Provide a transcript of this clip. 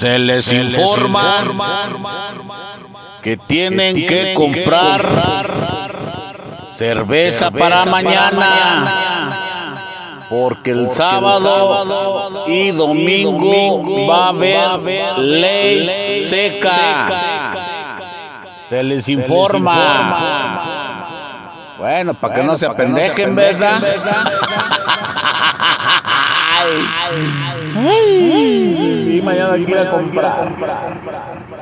Se les informa que tienen que comprar cerveza para mañana. Porque el sábado y domingo va a haber ley seca. Se les informa. Bueno, para que no se apendejen, ¿verdad? Y mañana quiera comprar.